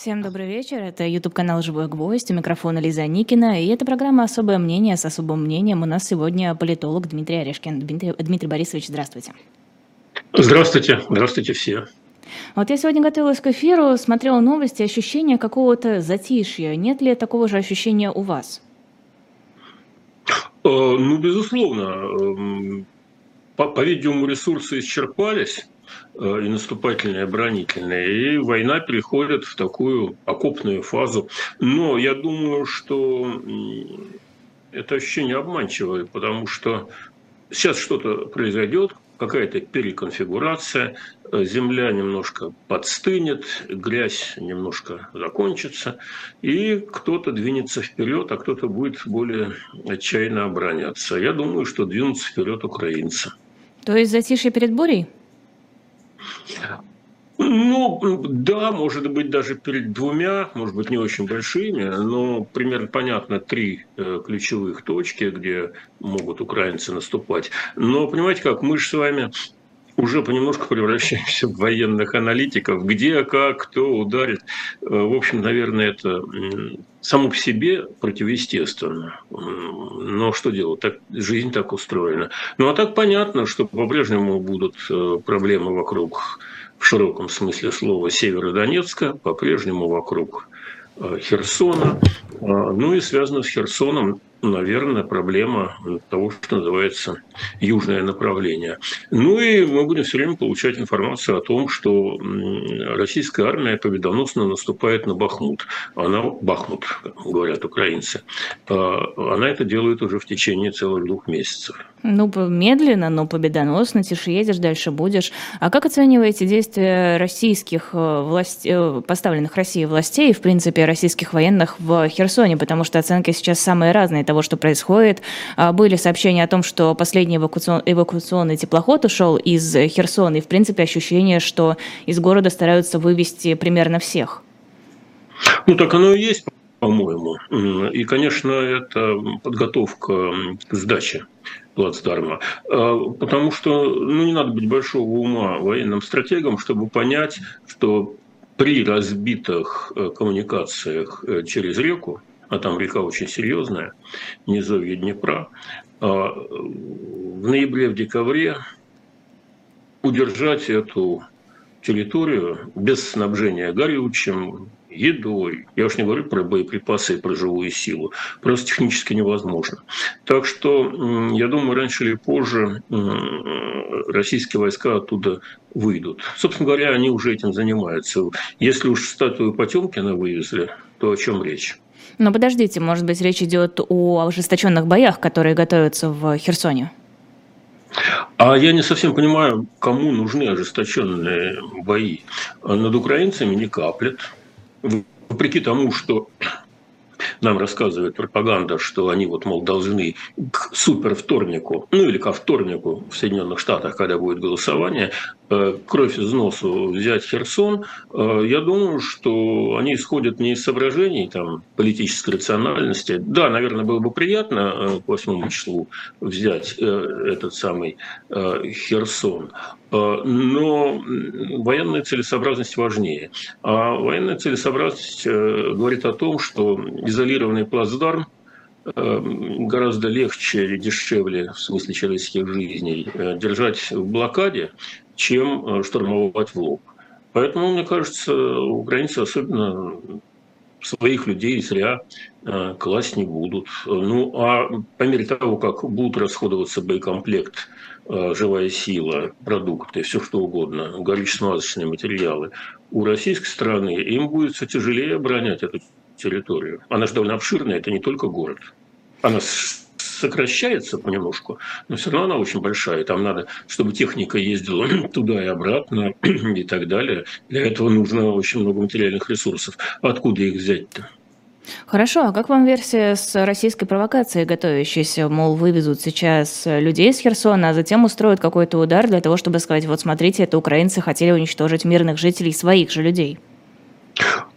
Всем добрый вечер. Это YouTube-канал «Живой гвоздь». У микрофона Лиза Никина. И это программа «Особое мнение» с особым мнением. У нас сегодня политолог Дмитрий Орешкин. Дмитрий, Дмитрий Борисович, здравствуйте. Здравствуйте. Здравствуйте все. Вот я сегодня готовилась к эфиру, смотрела новости, ощущение какого-то затишья. Нет ли такого же ощущения у вас? Э, ну, безусловно. Эм, по-видимому, ресурсы исчерпались и наступательные, и оборонительные. И война переходит в такую окопную фазу. Но я думаю, что это ощущение обманчивое, потому что сейчас что-то произойдет, какая-то переконфигурация, земля немножко подстынет, грязь немножко закончится, и кто-то двинется вперед, а кто-то будет более отчаянно обороняться. Я думаю, что двинутся вперед украинцы. То есть затишье перед бурей? Ну, да, может быть, даже перед двумя, может быть, не очень большими, но примерно понятно три э, ключевых точки, где могут украинцы наступать. Но понимаете как, мы же с вами уже понемножку превращаемся в военных аналитиков. Где, как, кто ударит. Э, в общем, наверное, это само по себе противоестественно. Но что делать? Так, жизнь так устроена. Ну, а так понятно, что по-прежнему будут э, проблемы вокруг в широком смысле слова Северодонецка, по-прежнему вокруг э, Херсона. Ну и связано с Херсоном наверное, проблема того, что называется южное направление. Ну и мы будем все время получать информацию о том, что российская армия победоносно наступает на Бахмут. Она Бахмут, говорят украинцы. А, она это делает уже в течение целых двух месяцев. Ну, медленно, но победоносно, тише едешь, дальше будешь. А как оцениваете действия российских э, властей, э, поставленных Россией властей, в принципе, российских военных в Херсоне? Потому что оценки сейчас самые разные того, что происходит. А, были сообщения о том, что последний эвакуацион, эвакуационный теплоход ушел из Херсона, и, в принципе, ощущение, что из города стараются вывести примерно всех. Ну, так оно и есть, по-моему. И, конечно, это подготовка к сдаче плацдарма. А, потому что ну, не надо быть большого ума военным стратегом, чтобы понять, что при разбитых э, коммуникациях э, через реку а там река очень серьезная, низовье Днепра, а, в ноябре, в декабре удержать эту территорию без снабжения горючим, едой, я уж не говорю про боеприпасы и про живую силу, просто технически невозможно. Так что, я думаю, раньше или позже российские войска оттуда выйдут. Собственно говоря, они уже этим занимаются. Если уж статую Потемкина вывезли, то о чем речь? Но подождите, может быть, речь идет о ожесточенных боях, которые готовятся в Херсоне? А я не совсем понимаю, кому нужны ожесточенные бои. Над украинцами не каплет. Вопреки тому, что нам рассказывает пропаганда, что они вот, мол, должны к супер вторнику, ну или ко вторнику в Соединенных Штатах, когда будет голосование, кровь из носу взять Херсон, э, я думаю, что они исходят не из соображений там, политической рациональности. Да, наверное, было бы приятно э, к 8 числу взять этот самый Херсон, но военная целесообразность важнее. А военная целесообразность говорит о том, что изолированный плацдарм э, гораздо легче и дешевле, в смысле человеческих жизней, э, держать в блокаде, чем э, штурмовать в лоб. Поэтому, мне кажется, украинцы особенно своих людей зря класть не будут. Ну, а по мере того, как будут расходоваться боекомплект, живая сила, продукты, все что угодно, горюче-смазочные материалы, у российской страны им будет все тяжелее оборонять эту территорию. Она же довольно обширная, это не только город. Она сокращается понемножку, но все равно она очень большая. Там надо, чтобы техника ездила туда и обратно и так далее. Для этого нужно очень много материальных ресурсов. Откуда их взять-то? Хорошо, а как вам версия с российской провокацией, готовящейся, мол, вывезут сейчас людей из Херсона, а затем устроят какой-то удар для того, чтобы сказать, вот смотрите, это украинцы хотели уничтожить мирных жителей, своих же людей?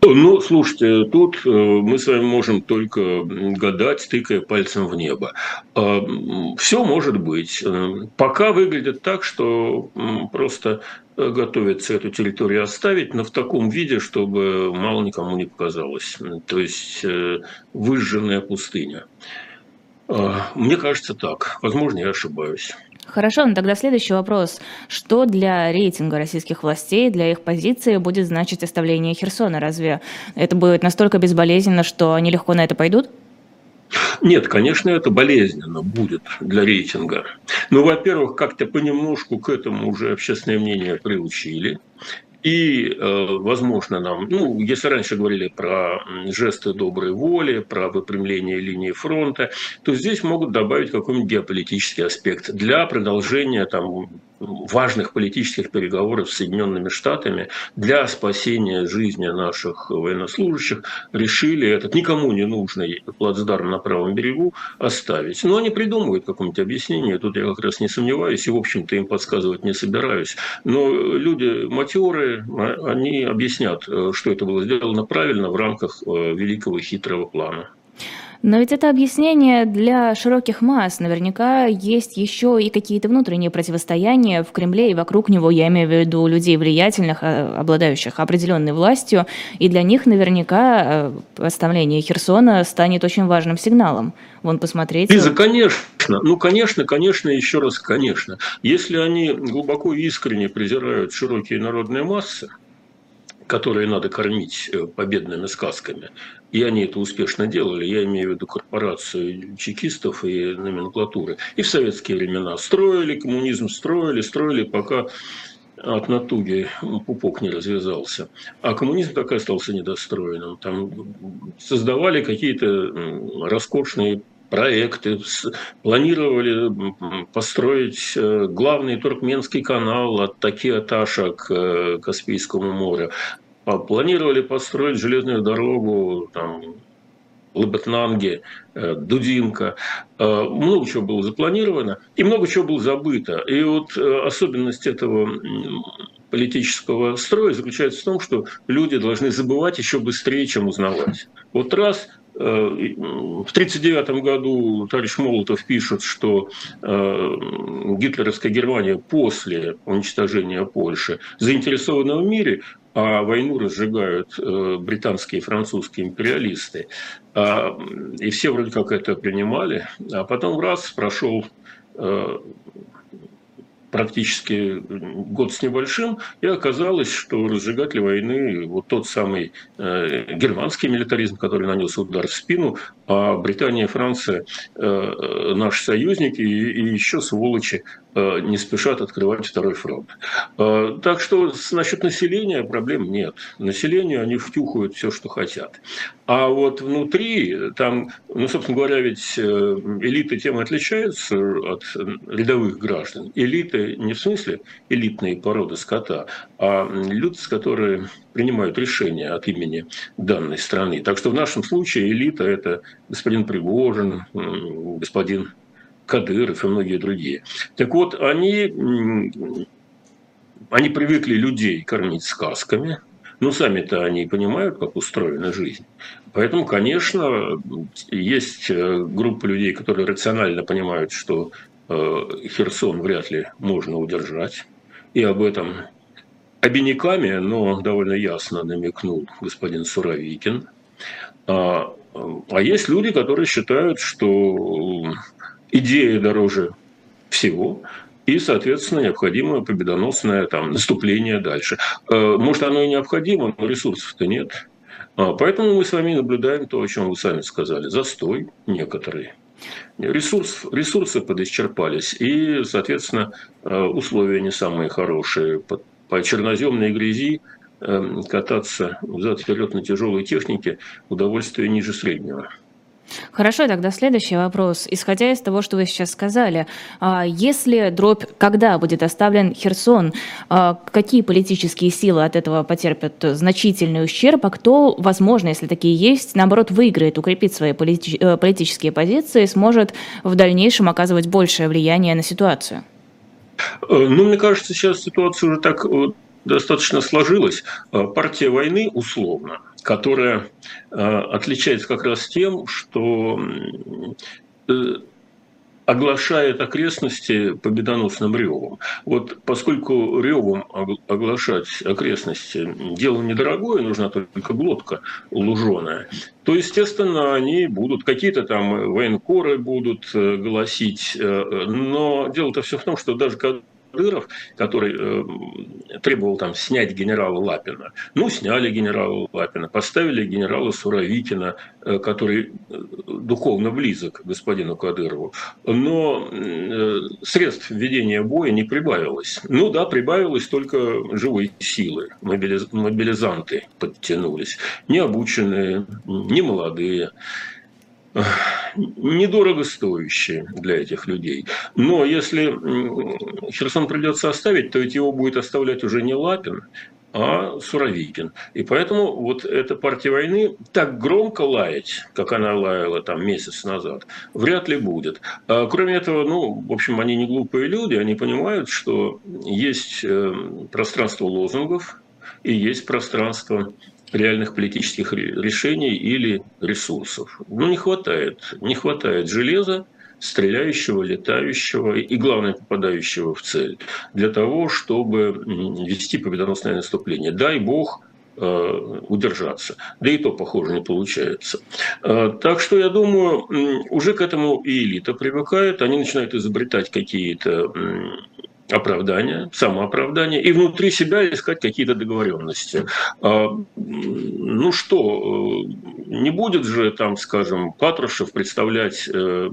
Ну, слушайте, тут э, мы с вами можем только гадать, тыкая пальцем в небо. А, Все может быть. Э, пока выглядит так, что просто готовится эту территорию оставить, но в таком виде, чтобы мало никому не показалось. То есть э, выжженная пустыня. А, мне кажется так. Возможно, я ошибаюсь. Хорошо, ну тогда следующий вопрос. Что для рейтинга российских властей, для их позиции будет значить оставление Херсона? Разве это будет настолько безболезненно, что они легко на это пойдут? Нет, конечно, это болезненно будет для рейтинга. Ну, во-первых, как-то понемножку к этому уже общественное мнение приучили. И, э, возможно, нам, ну, если раньше говорили про жесты доброй воли, про выпрямление линии фронта, то здесь могут добавить какой-нибудь геополитический аспект для продолжения там, важных политических переговоров с Соединенными Штатами для спасения жизни наших военнослужащих решили этот никому не нужный плацдарм на правом берегу оставить. Но они придумывают какое-нибудь объяснение, тут я как раз не сомневаюсь, и, в общем-то, им подсказывать не собираюсь. Но люди матерые, а, они объяснят, э, что это было сделано правильно в рамках э, великого хитрого плана. Но ведь это объяснение для широких масс. Наверняка есть еще и какие-то внутренние противостояния в Кремле и вокруг него, я имею в виду людей влиятельных, а, обладающих определенной властью, и для них наверняка оставление э, Херсона станет очень важным сигналом. Вон, посмотрите. Лиза, конечно, ну, конечно, конечно, еще раз, конечно. Если они глубоко и искренне презирают широкие народные массы, которые надо кормить э, победными сказками. И они это успешно делали. Я имею в виду корпорацию чекистов и номенклатуры. И в советские времена строили коммунизм, строили, строили, пока от натуги пупок не развязался. А коммунизм так и остался недостроенным. Там создавали какие-то роскошные проекты, планировали построить э, главный туркменский канал от Таки-Аташа к э, Каспийскому морю. А планировали построить железную дорогу там, Лабетнанге, э, Дудинка. Много чего было запланировано, и много чего было забыто. И вот особенность этого политического строя заключается в том, что люди должны забывать еще быстрее, чем узнавать. Вот раз Э, в 1939 году товарищ Молотов пишет, что э, гитлеровская Германия после уничтожения Польши заинтересована в мире, а войну разжигают э, британские и французские империалисты. А, и все вроде как это принимали. А потом раз прошел практически год с небольшим, и оказалось, что разжигатель войны вот тот самый э, германский милитаризм, который нанес удар в спину, а Британия и Франция э, наши союзники и, и еще сволочи Э, не спешат открывать второй фронт. Э, так что насчет населения проблем нет. Населению они втюхают все, что хотят. А вот внутри, там, ну, собственно говоря, ведь э, элиты тем отличаются от рядовых граждан. Элиты не в смысле элитные породы скота, а люди, которые принимают решения от имени данной страны. Так что в нашем случае элита – это господин Пригожин, господин Кадыров и многие другие. Так вот, они, они привыкли людей кормить сказками, но сами-то они понимают, как устроена жизнь. Поэтому, конечно, есть э, группа людей, которые рационально понимают, что э, Херсон вряд ли можно удержать. И об этом обиняками, но довольно ясно намекнул господин Суровикин. А, а есть люди, которые считают, что идея дороже всего, и, соответственно, необходимо победоносное там, наступление дальше. Э, может, оно и необходимо, но ресурсов-то нет. А, поэтому мы с вами наблюдаем то, о чем вы сами сказали. Застой некоторые. Ресурс, ресурсы подисчерпались, и, соответственно, э, условия не самые хорошие. По, по черноземной грязи э, кататься взад-вперед на тяжелой технике удовольствие ниже среднего. Хорошо, тогда следующий вопрос. Исходя из того, что вы сейчас сказали, а, если дробь, когда будет оставлен Херсон, а, какие политические силы от этого потерпят значительный ущерб, а кто, возможно, если такие есть, наоборот, выиграет, укрепит свои э, политические позиции, сможет в дальнейшем оказывать большее влияние на ситуацию? Э, ну, мне кажется, сейчас ситуация уже так достаточно сложилась. Партия войны, условно, которая отличается как раз тем, что оглашает окрестности победоносным ревом. Вот поскольку ревом оглашать окрестности дело недорогое, нужна только глотка луженая, то, естественно, они будут, какие-то там военкоры будут э, голосить, э, но дело-то все в том, что даже когда Кадыров, который э, требовал там снять генерала Лапина. Ну, сняли генерала Лапина, поставили генерала Суровикина, э, который э, духовно близок господину Кадырову. Но э, средств ведения боя не прибавилось. Ну да, прибавилось только живой силы. Мобилиз... Мобилизанты подтянулись. Не обученные, не молодые недорого стоящие для этих людей. Но если Херсон придется оставить, то ведь его будет оставлять уже не Лапин, а Суровикин. И поэтому вот эта партия войны так громко лаять, как она лаяла там месяц назад, вряд ли будет. А кроме этого, ну, в общем, они не глупые люди, они понимают, что есть э, пространство лозунгов и есть пространство реальных политических решений или ресурсов. Ну, не хватает. Не хватает железа, стреляющего, летающего и, главное, попадающего в цель, для того, чтобы вести победоносное наступление. Дай бог э, удержаться. Да и то, похоже, не получается. Э, так что, я думаю, уже к этому и элита привыкает, они начинают изобретать какие-то оправдание, самооправдание, и внутри себя искать какие-то договоренности. А, ну что, э, не будет же там, скажем, Патрушев представлять э,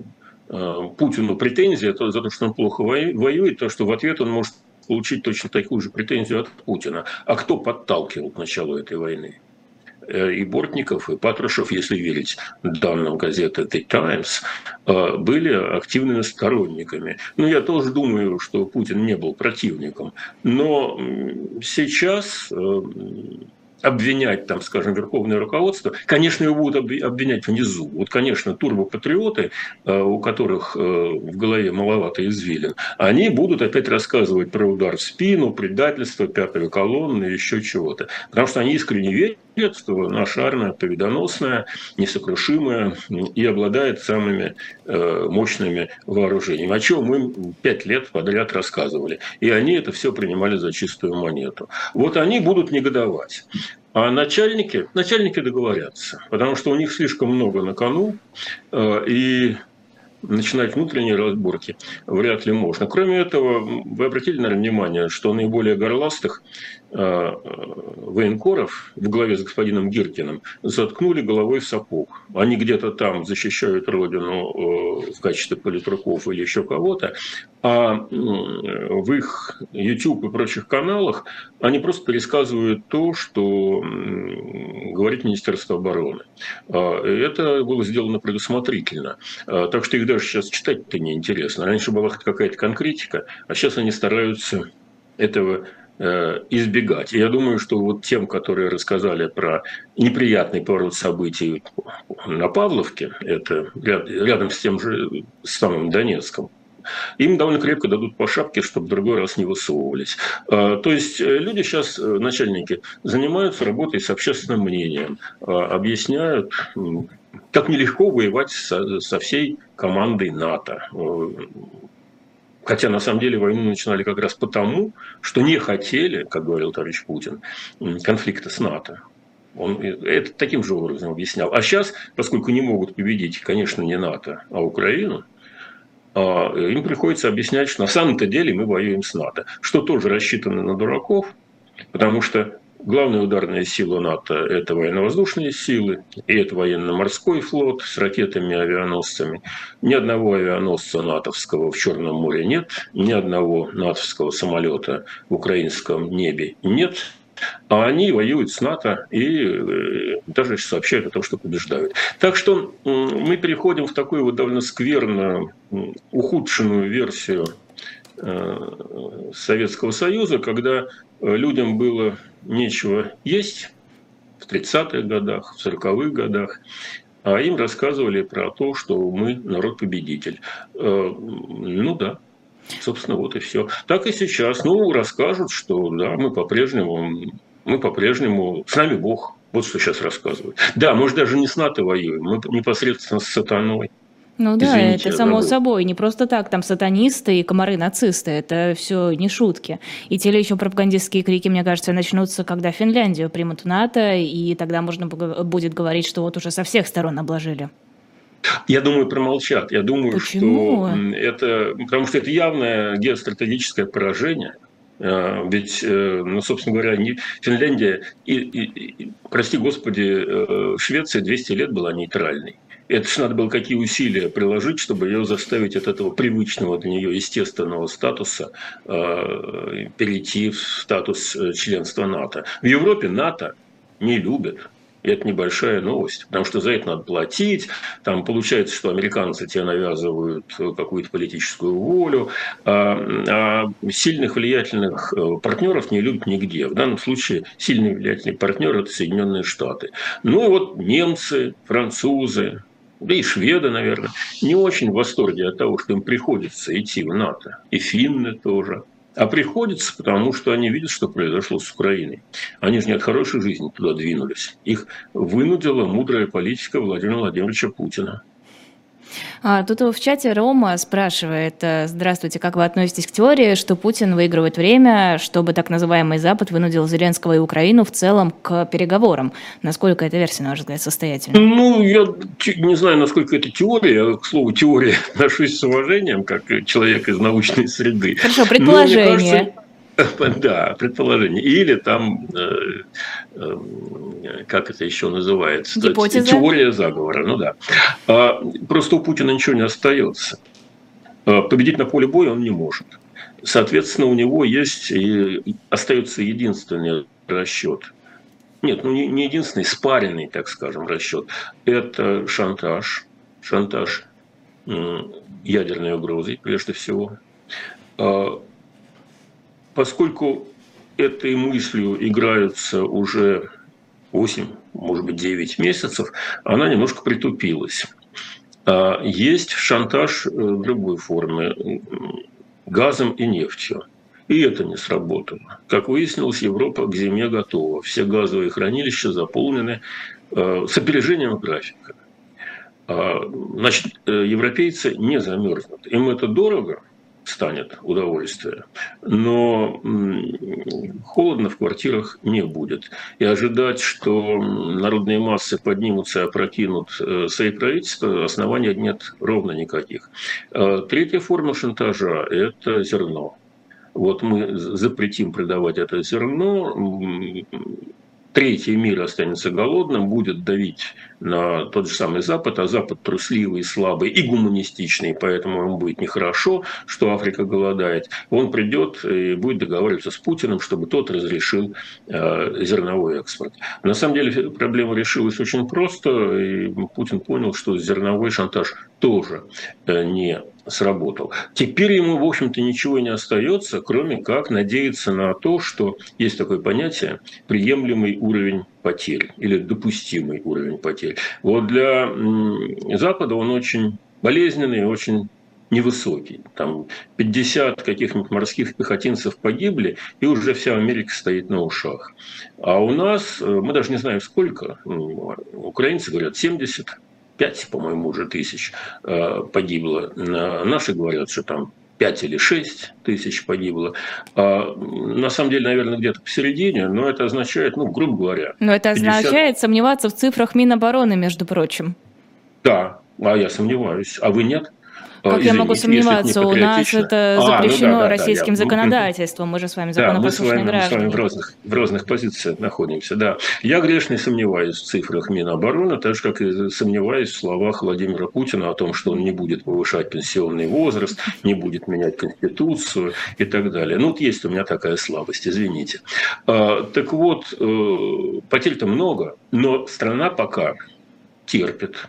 э, Путину претензии за то, что он плохо воюет, то, что в ответ он может получить точно такую же претензию от Путина. А кто подталкивал к началу этой войны? Э, и Бортников, и Патрушев, если верить данным газеты The Times, э, были активными сторонниками. Ну, я тоже думаю, что Путин не был противником. Но сейчас э, обвинять, там, скажем, верховное руководство, конечно, его будут обвинять внизу. Вот, конечно, турбопатриоты, у которых в голове маловато извилин, они будут опять рассказывать про удар в спину, предательство, пятую колонну, еще чего-то. Потому что они искренне верят, что наша армия победоносная, несокрушимая и обладает самыми э, мощными вооружениями. О чем мы пять лет подряд рассказывали. И они это все принимали за чистую монету. Вот они будут негодовать. А начальники, начальники договорятся, потому что у них слишком много на кону, э, и начинать внутренние разборки вряд ли можно. Кроме этого, вы обратили, наверное, внимание, что наиболее горластых военкоров в главе с господином Гиркиным заткнули головой в сапог. Они где-то там защищают родину э, в качестве политруков или еще кого-то, а в их YouTube и прочих каналах они просто пересказывают то, что говорит Министерство обороны. А, это было сделано предусмотрительно. А, так что их даже сейчас читать-то неинтересно. Раньше была какая-то конкретика, а сейчас они стараются этого Э, избегать. я думаю, что вот тем, которые рассказали про неприятный поворот событий на Павловке, это рядом с тем же самым Донецком, им довольно крепко дадут по шапке, чтобы в другой раз не высовывались. А, то есть э, люди сейчас, э, начальники, занимаются работой с общественным мнением, объясняют, как нелегко воевать со всей командой НАТО. Хотя на самом деле войну начинали как раз потому, что не хотели, как говорил товарищ Путин, конфликта с НАТО. Он это таким же образом объяснял. А сейчас, поскольку не могут победить, конечно, не НАТО, а Украину, а, им приходится объяснять, что на самом-то деле мы воюем с НАТО, что тоже рассчитано на дураков, потому что Главная ударная сила НАТО – это военно-воздушные силы, и это военно-морской флот с ракетами и авианосцами. Ни одного авианосца натовского в Черном море нет, ни одного натовского самолета в украинском небе нет. А они воюют с НАТО и э, даже сообщают о том, что побеждают. Так что мы переходим в такую вот довольно скверную, ухудшенную версию э, Советского Союза, когда людям было нечего есть в 30-х годах, в 40-х годах, а им рассказывали про то, что мы народ-победитель. Э, ну да, собственно, вот и все. Так и сейчас. Ну, расскажут, что да, мы по-прежнему, мы по-прежнему, с нами Бог. Вот что сейчас рассказывают. Да, может, даже не с НАТО воюем, мы непосредственно с сатаной. Ну да, Извините, это само собой. Не просто так, там сатанисты и комары-нацисты. Это все не шутки. И те ли еще пропагандистские крики, мне кажется, начнутся, когда Финляндию примут в НАТО, и тогда можно будет говорить, что вот уже со всех сторон обложили. Я думаю, промолчат. Я думаю, Почему? что это... Потому что это явное геостратегическое поражение. А, ведь, э, ну, собственно говоря, не, Финляндия и, и, и, прости господи, э, Швеция 200 лет была нейтральной. Это же надо было какие усилия приложить, чтобы ее заставить от этого привычного для нее естественного статуса э, перейти в статус членства НАТО. В Европе НАТО не любят. И это небольшая новость, потому что за это надо платить. Там получается, что американцы тебе навязывают какую-то политическую волю. А, а сильных влиятельных э, партнеров не любят нигде. В данном случае сильный влиятельный партнер – это Соединенные Штаты. Ну вот немцы, французы, да и шведы, наверное, не очень в восторге от того, что им приходится идти в НАТО. И финны тоже. А приходится, потому что они видят, что произошло с Украиной. Они же не от хорошей жизни туда двинулись. Их вынудила мудрая политика Владимира Владимировича Путина. А, тут в чате Рома спрашивает, э, здравствуйте, как вы относитесь к теории, что Путин выигрывает время, чтобы так называемый Запад вынудил Зеленского и Украину в целом к переговорам? Насколько эта версия, на ваш взгляд, состоятельна? Ну, я не знаю, насколько это теория. Я, к слову, теория отношусь с уважением, как человек из научной среды. Хорошо, предположение. Да, предположение. Или там, э, э, как это еще называется? Гипотеза? Теория заговора, ну да. А, просто у Путина ничего не остается. А, победить на поле боя он не может. Соответственно, у него есть и остается единственный расчет. Нет, ну не единственный, спаренный, так скажем, расчет. Это шантаж. Шантаж ядерной угрозой, прежде всего а, поскольку этой мыслью играются уже 8, может быть, 9 месяцев, она немножко притупилась. А есть шантаж э, другой форме – газом и нефтью. И это не сработало. Как выяснилось, Европа к зиме готова. Все газовые хранилища заполнены э, с опережением графика. А, значит, э, европейцы не замерзнут. Им это дорого – станет удовольствие. Но холодно в квартирах не будет. И ожидать, что народные массы поднимутся и опрокинут э, свои правительства, оснований нет ровно никаких. А третья форма шантажа – это зерно. Вот мы запретим продавать это зерно, третий мир останется голодным, будет давить на тот же самый Запад, а Запад трусливый, слабый и гуманистичный, поэтому ему будет нехорошо, что Африка голодает. Он придет и будет договариваться с Путиным, чтобы тот разрешил э, зерновой экспорт. На самом деле проблема решилась очень просто, и Путин понял, что зерновой шантаж тоже э, не сработал. Теперь ему, в общем-то, ничего не остается, кроме как надеяться на то, что есть такое понятие приемлемый уровень потерь или допустимый уровень потерь. Вот для Запада он очень болезненный, очень невысокий. Там 50 каких-нибудь морских пехотинцев погибли, и уже вся Америка стоит на ушах. А у нас, э, мы даже не знаем сколько, украинцы говорят 70, 5, по-моему, уже тысяч э, погибло. Наши говорят, что там 5 или 6 тысяч погибло. А, на самом деле, наверное, где-то посередине, но это означает, ну, грубо говоря... Но это 50... означает сомневаться в цифрах Минобороны, между прочим. Да, а я сомневаюсь. А вы нет? Как Извините, я могу сомневаться? У нас это запрещено а, ну да, да, российским да, законодательством. Мы же с вами законопослушные да, мы с вами, граждане. Мы с вами в разных, в разных позициях находимся. Да. Я грешный сомневаюсь в цифрах Минобороны, так же, как и сомневаюсь в словах Владимира Путина о том, что он не будет повышать пенсионный возраст, не будет менять Конституцию и так далее. Ну, вот есть у меня такая слабость, извините. А, так вот, э, потерь-то много, но страна пока терпит,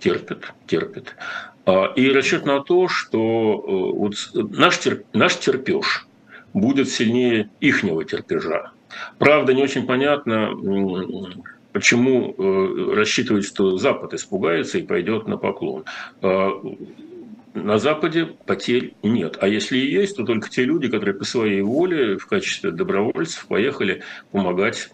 терпит, терпит. А, и расчет на то, что э, вот наш, терп, наш терпеж будет сильнее ихнего терпежа. Правда, не очень понятно, почему э, рассчитывать, что Запад испугается и пойдет на поклон. А, на Западе потерь нет. А если и есть, то только те люди, которые по своей воле в качестве добровольцев поехали помогать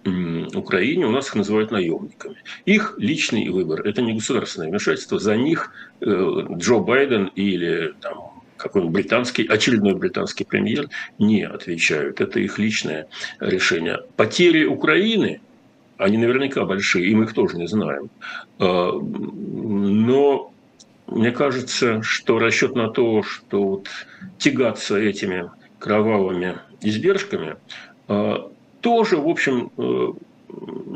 Украине. У нас их называют наемниками. Их личный выбор. Это не государственное вмешательство. За них э, Джо Байден или там, какой-нибудь британский, очередной британский премьер не отвечают. Это их личное решение. Потери Украины, они наверняка большие, и мы их тоже не знаем. Э, но мне кажется, что расчет на то, что вот тягаться этими кровавыми издержками, э, тоже, в общем, э,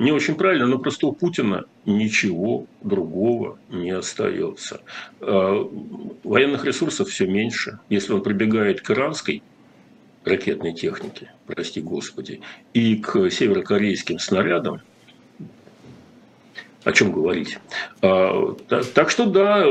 не очень правильно, но просто у Путина ничего другого не остается. Э, военных ресурсов все меньше. Если он прибегает к иранской ракетной технике, прости господи, и к северокорейским снарядам, о чем говорить. А, так, что да,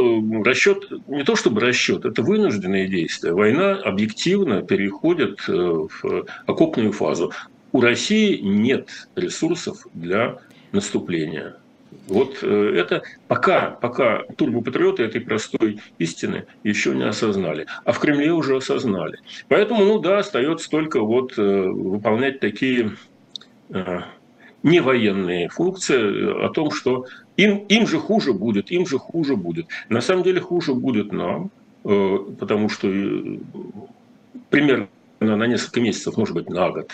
расчет, не то чтобы расчет, это вынужденные действия. Война объективно переходит э, в окопную фазу. У России нет ресурсов для наступления. Вот э, это пока, пока турбопатриоты этой простой истины еще не осознали. А в Кремле уже осознали. Поэтому, ну да, остается только вот э, выполнять такие не военные функции, э, о том, что им, им же хуже будет, им же хуже будет. На самом деле хуже будет нам, э, потому что э, примерно на несколько месяцев, может быть, на год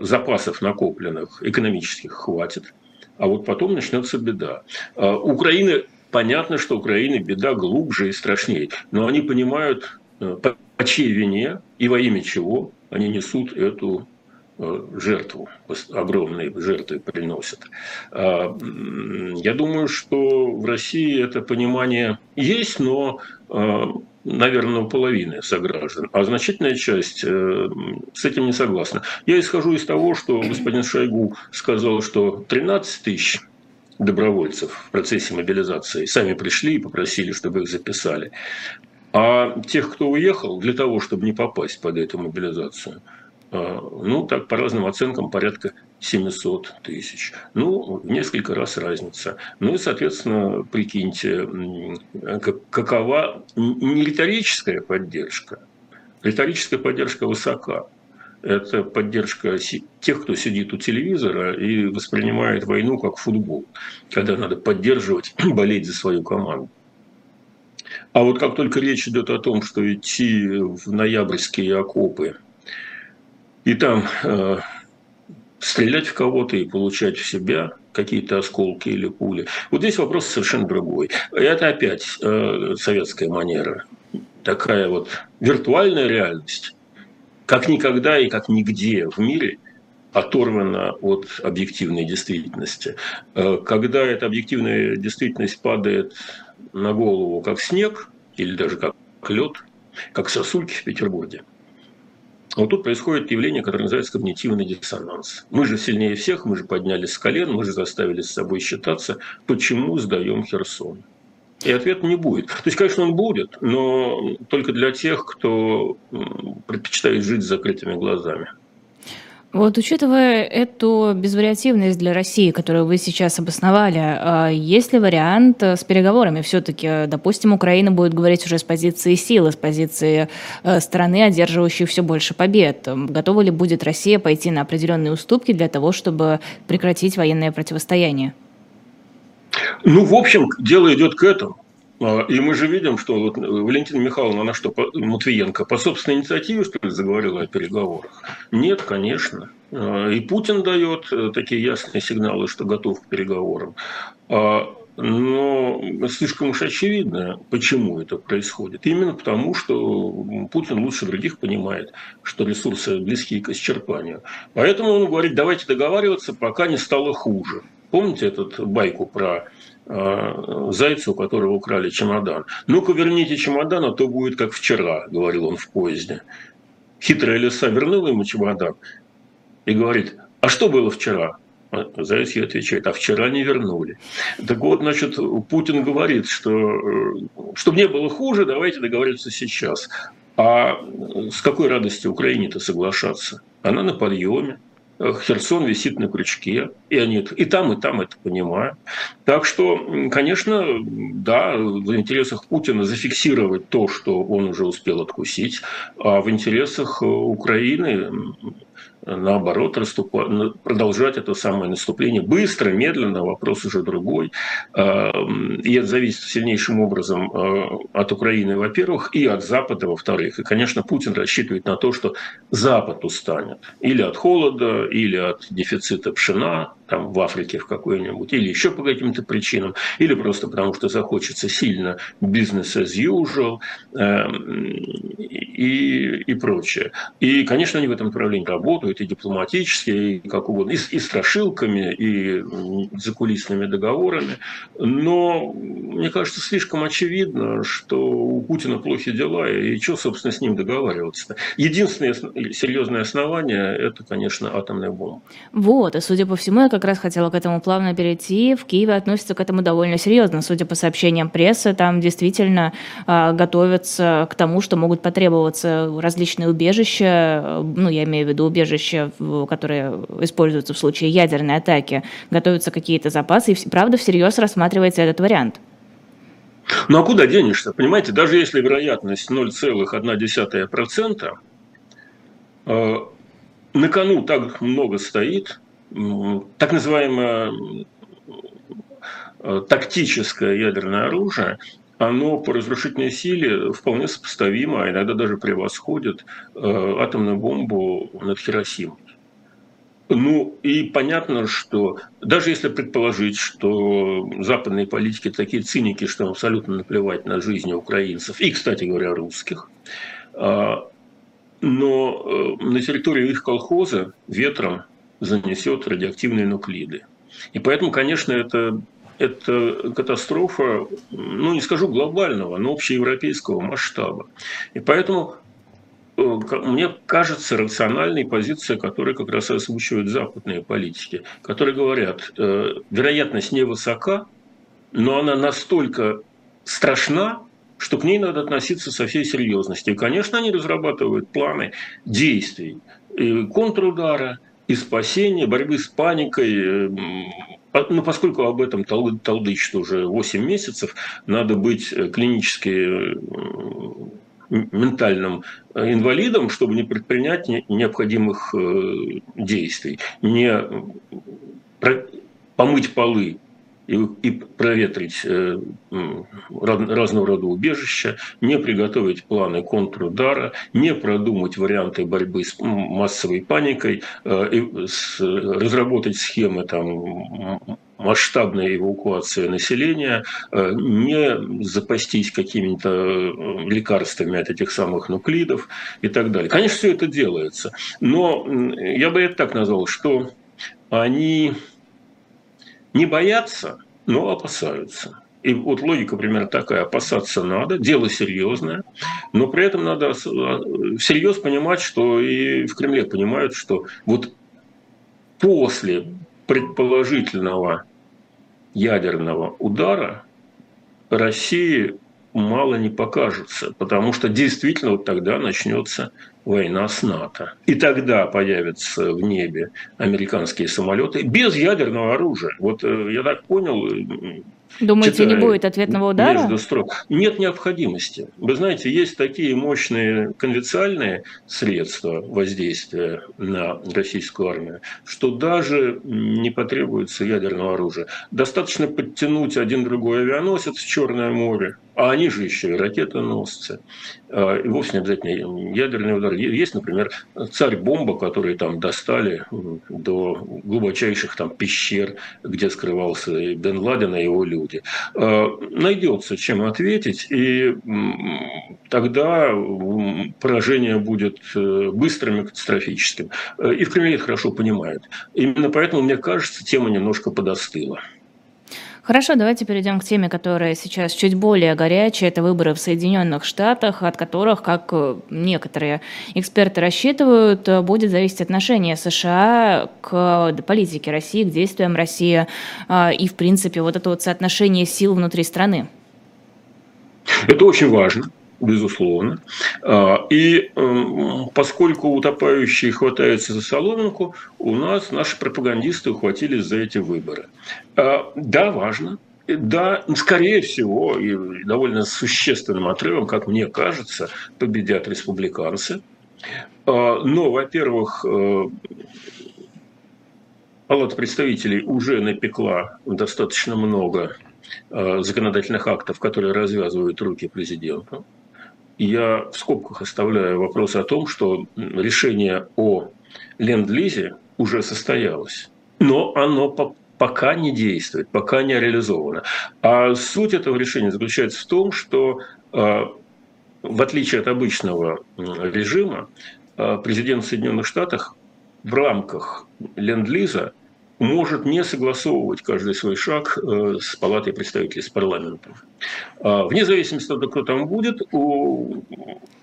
запасов накопленных экономических хватит, а вот потом начнется беда. Украины, понятно, что Украины беда глубже и страшнее, но они понимают, по чьей вине и во имя чего они несут эту жертву, огромные жертвы приносят. А, я думаю, что в России это понимание есть, но, э, наверное, у половины сограждан, а значительная часть э, с этим не согласна. Я исхожу из того, что господин Шойгу сказал, что 13 тысяч добровольцев в процессе мобилизации сами пришли и попросили, чтобы их записали. А тех, кто уехал, для того, чтобы не попасть под эту мобилизацию – а, ну, так, по разным оценкам, порядка 700 тысяч. Ну, в несколько раз разница. Ну и, соответственно, прикиньте, какова не риторическая поддержка. Риторическая поддержка высока. Это поддержка тех, кто сидит у телевизора и воспринимает войну как футбол, когда надо поддерживать, болеть за свою команду. А вот как только речь идет о том, что идти в ноябрьские окопы – и там э, стрелять в кого-то и получать в себя какие-то осколки или пули. Вот здесь вопрос совершенно другой. Это опять э, советская манера. Такая вот виртуальная реальность, как никогда и как нигде в мире оторвана от объективной действительности. Э, когда эта объективная действительность падает на голову как снег или даже как лед, как сосульки в Петербурге – вот тут происходит явление, которое называется когнитивный диссонанс. Мы же сильнее всех, мы же поднялись с колен, мы же заставили с собой считаться, почему сдаем Херсон. И ответ не будет. То есть, конечно, он будет, но только для тех, кто предпочитает жить с закрытыми глазами. Вот учитывая эту безвариативность для России, которую вы сейчас обосновали, а есть ли вариант э, с переговорами все-таки? Допустим, Украина будет говорить уже с позиции силы, с позиции э, страны, одерживающей все больше побед. Готова ли будет Россия пойти на определенные уступки для того, чтобы прекратить военное противостояние? Ну, в общем, дело идет к этому. А, и мы же видим, что вот Валентина Михайловна, она что, Матвиенко, по собственной инициативе, что ли, заговорила о переговорах? Нет, конечно. А, и Путин дает э, такие ясные сигналы, что готов к переговорам. А, но слишком уж очевидно, почему это происходит. Именно потому, что Путин лучше других понимает, что ресурсы близки к исчерпанию. Поэтому он говорит, давайте договариваться, пока не стало хуже. Помните эту байку про Э, зайца, у которого украли чемодан. Ну-ка верните чемодан, а то будет как вчера, говорил он в поезде. Хитрая лиса вернула ему чемодан и говорит, а что было вчера? А заяц ей отвечает, а вчера не вернули. Так вот, значит, Путин говорит, что э, чтобы не было хуже, давайте договориться сейчас. А с какой радостью Украине-то соглашаться? Она на подъеме. Херсон висит на крючке, и они и там, и там это понимают. Так что, конечно, да, в интересах Путина зафиксировать то, что он уже успел откусить, а в интересах Украины наоборот, расступать, продолжать это самое наступление быстро, медленно, вопрос уже другой. Эм, и это зависит сильнейшим образом э, от Украины, во-первых, и от Запада, во-вторых. И, конечно, Путин рассчитывает на то, что Запад устанет или от холода, или от дефицита пшена, там в Африке в какой-нибудь, или еще по каким-то причинам, или просто потому что захочется сильно бизнес as usual э, и, и прочее. И, конечно, они в этом направлении работают и дипломатически, и как угодно, и, и страшилками, и закулисными договорами. Но, мне кажется, слишком очевидно, что у Путина плохие дела, и что, собственно, с ним договариваться-то? Единственное серьезное основание – это, конечно, атомная бомба. Вот, и, судя по всему, я как раз хотела к этому плавно перейти. В Киеве относятся к этому довольно серьезно. Судя по сообщениям прессы, там действительно э, готовятся к тому, что могут потребоваться различные убежища, ну, я имею в виду убежища, которые используются в случае ядерной атаки, готовятся какие-то запасы, и правда всерьез рассматривается этот вариант. Ну а куда денешься? Понимаете, даже если вероятность 0,1%, э, на кону так много стоит, так называемое э, тактическое ядерное оружие, оно по разрушительной силе вполне сопоставимо, а иногда даже превосходит э, атомную бомбу над Хиросимой. Ну и понятно, что даже если предположить, что западные политики такие циники, что абсолютно наплевать на жизни украинцев и, кстати говоря, русских, э, но на территорию их колхоза ветром занесет радиоактивные нуклиды. И поэтому, конечно, это, это катастрофа, ну не скажу глобального, но общеевропейского масштаба. И поэтому э, мне кажется рациональной позиция, которую как раз озвучивают западные политики, которые говорят, э, вероятность невысока, но она настолько страшна, что к ней надо относиться со всей серьезностью. И, конечно, они разрабатывают планы действий, и контрудара – и спасения, борьбы с паникой. Э, ну, поскольку об этом толдычит уже 8 месяцев, надо быть э, клинически э, ментальным инвалидом, чтобы не предпринять необходимых действий, не помыть полы и, и проветрить э, разного рода убежища, не приготовить планы контрудара, не продумать варианты борьбы с массовой паникой, э, и с, разработать схемы там, масштабной эвакуации населения, э, не запастись какими-то э, лекарствами от этих самых нуклидов и так далее. Конечно, все это делается, но я бы это так назвал, что они не боятся, но опасаются. И вот логика примерно такая. Опасаться надо, дело серьезное, но при этом надо всерьез понимать, что и в Кремле понимают, что вот после предположительного ядерного удара России мало не покажется, потому что действительно вот тогда начнется война с НАТО. И тогда появятся в небе американские самолеты без ядерного оружия. Вот э, я так понял, Думаете, не будет ответного удара? Между строк. Нет необходимости. Вы знаете, есть такие мощные конвенциальные средства воздействия на российскую армию, что даже не потребуется ядерного оружия. Достаточно подтянуть один другой авианосец в Черное море, а они же еще и ракетоносцы. А, и вовсе не обязательно ядерный удар. Есть, например, царь-бомба, который там достали до глубочайших там пещер, где скрывался Бен Ладен и его люди. А, найдется чем ответить, и тогда поражение будет э, быстрым и катастрофическим. Э, и в Кремле это хорошо понимают. Именно поэтому, мне кажется, тема немножко подостыла. Хорошо, давайте перейдем к теме, которая сейчас чуть более горячая. Это выборы в Соединенных Штатах, от которых, как э, некоторые эксперты рассчитывают, э, будет зависеть отношение США к политике России, к действиям России э, и, в принципе, вот это вот соотношение сил внутри страны. Это очень важно. Безусловно. А, и эм, поскольку утопающие хватаются за соломинку, у нас наши пропагандисты ухватились за эти выборы. А, да, важно. Да, скорее всего, и довольно существенным отрывом, как мне кажется, победят республиканцы. А, но, во-первых, э, Палата представителей уже напекла достаточно много э, законодательных актов, которые развязывают руки президенту. Я в скобках оставляю вопрос о том, что решение о ленд-лизе уже состоялось. Но оно пока не действует, пока не реализовано. А суть этого решения заключается в том, что э, в отличие от обычного режима, э, президент Соединенных Штатов в рамках ленд-лиза может не согласовывать каждый свой шаг э, с Палатой представителей, с парламентом. А, вне зависимости от того, кто там будет,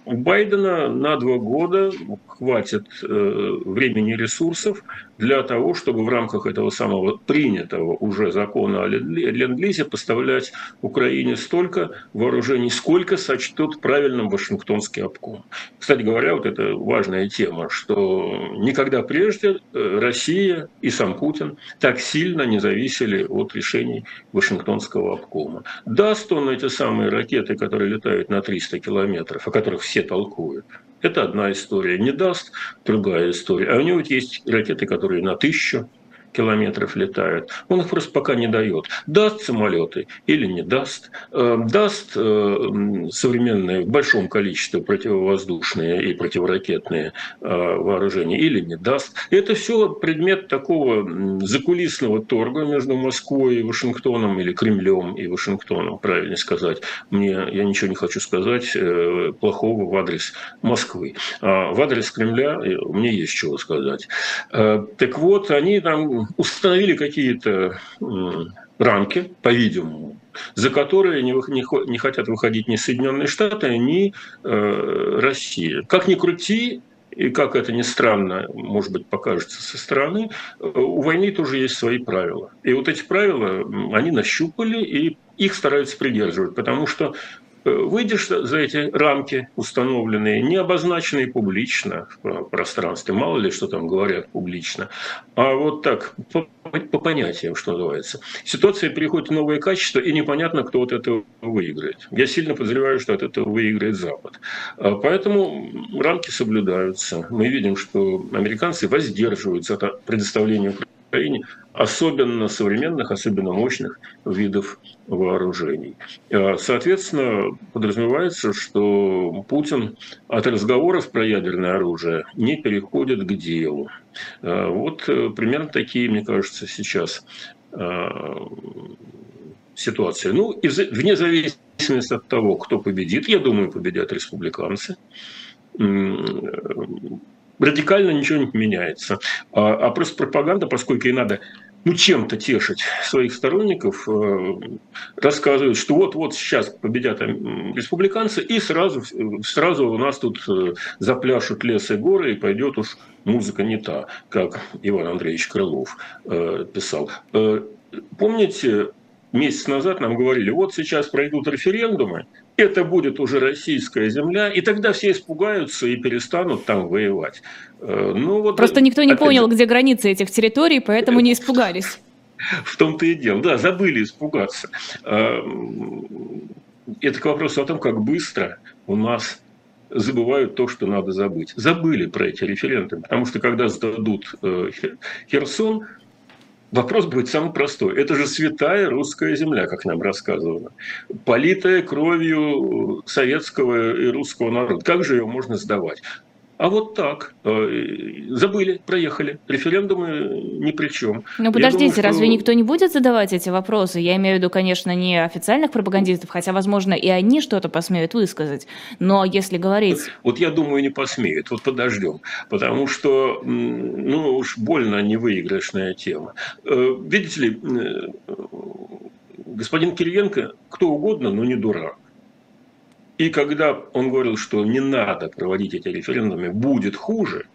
Байдена на два года хватит э, времени и ресурсов для того, чтобы в рамках этого самого принятого уже закона о Ленд-Лизе поставлять Украине столько вооружений, сколько сочтут правильным Вашингтонский обком. Кстати говоря, вот это важная тема, что никогда прежде э, Россия и сам Путин так сильно не зависели от решений Вашингтонского обкома. Даст он эти самые ракеты, которые летают на 300 километров, о которых все толкуют, это одна история. Не даст, другая история. А у него есть ракеты, которые на тысячу километров летают. Он их просто пока не дает. Даст самолеты или не даст. Э, даст э, современные в большом количестве противовоздушные и противоракетные э, вооружения или не даст. Это все предмет такого закулисного торга между Москвой и Вашингтоном или Кремлем и Вашингтоном, правильно сказать. Мне, я ничего не хочу сказать плохого в адрес Москвы. А в адрес Кремля мне есть чего сказать. Так вот, они там установили какие-то рамки, по-видимому, за которые не, хотят выходить ни Соединенные Штаты, ни э, Россия. Как ни крути, и как это ни странно, может быть, покажется со стороны, у войны тоже есть свои правила. И вот эти правила они нащупали и их стараются придерживать, потому что выйдешь за эти рамки установленные, не обозначенные публично в пространстве, мало ли что там говорят публично, а вот так, по, по понятиям, что называется. Ситуация переходит в новое качество, и непонятно, кто от этого выиграет. Я сильно подозреваю, что от этого выиграет Запад. А поэтому рамки соблюдаются. Мы видим, что американцы воздерживаются от предоставления Украине особенно современных, особенно мощных видов вооружений. А, соответственно, подразумевается, что Путин от разговоров про ядерное оружие не переходит к делу. А, вот э, примерно такие, мне кажется, сейчас ситуации. Ну, и вне зависимости от того, кто победит, я думаю, победят республиканцы радикально ничего не меняется. А, а просто пропаганда, поскольку ей надо ну, чем-то тешить своих сторонников, э, рассказывают, что вот-вот сейчас победят республиканцы, и сразу, сразу у нас тут э, запляшут лес и горы, и пойдет уж музыка не та, как Иван Андреевич Крылов э, писал. Помните, месяц назад нам говорили, вот сейчас пройдут референдумы, это будет уже российская земля, и тогда все испугаются и перестанут там воевать. Э, ну, вот, Просто никто не понял, же, где границы этих территорий, поэтому не испугались. В том-то и дело. Да, забыли испугаться. Э, это к вопросу о том, как быстро у нас забывают то, что надо забыть. Забыли про эти референдумы, потому что когда сдадут э, Херсон, Вопрос будет самый простой. Это же святая русская земля, как нам рассказывано, политая кровью советского и русского народа. Как же ее можно сдавать? А вот так. Э, забыли, проехали. Референдумы ни при чем. Ну подождите, думаю, что... разве никто не будет задавать эти вопросы? Я имею в виду, конечно, не официальных пропагандистов, хотя, возможно, и они что-то посмеют высказать. Но если говорить... Вот я думаю, не посмеют. Вот подождем. Потому что, ну уж больно невыигрышная тема. Э, видите ли, э, господин Кириенко кто угодно, но не дурак. И когда он говорил, что не надо проводить эти референдумы, будет хуже,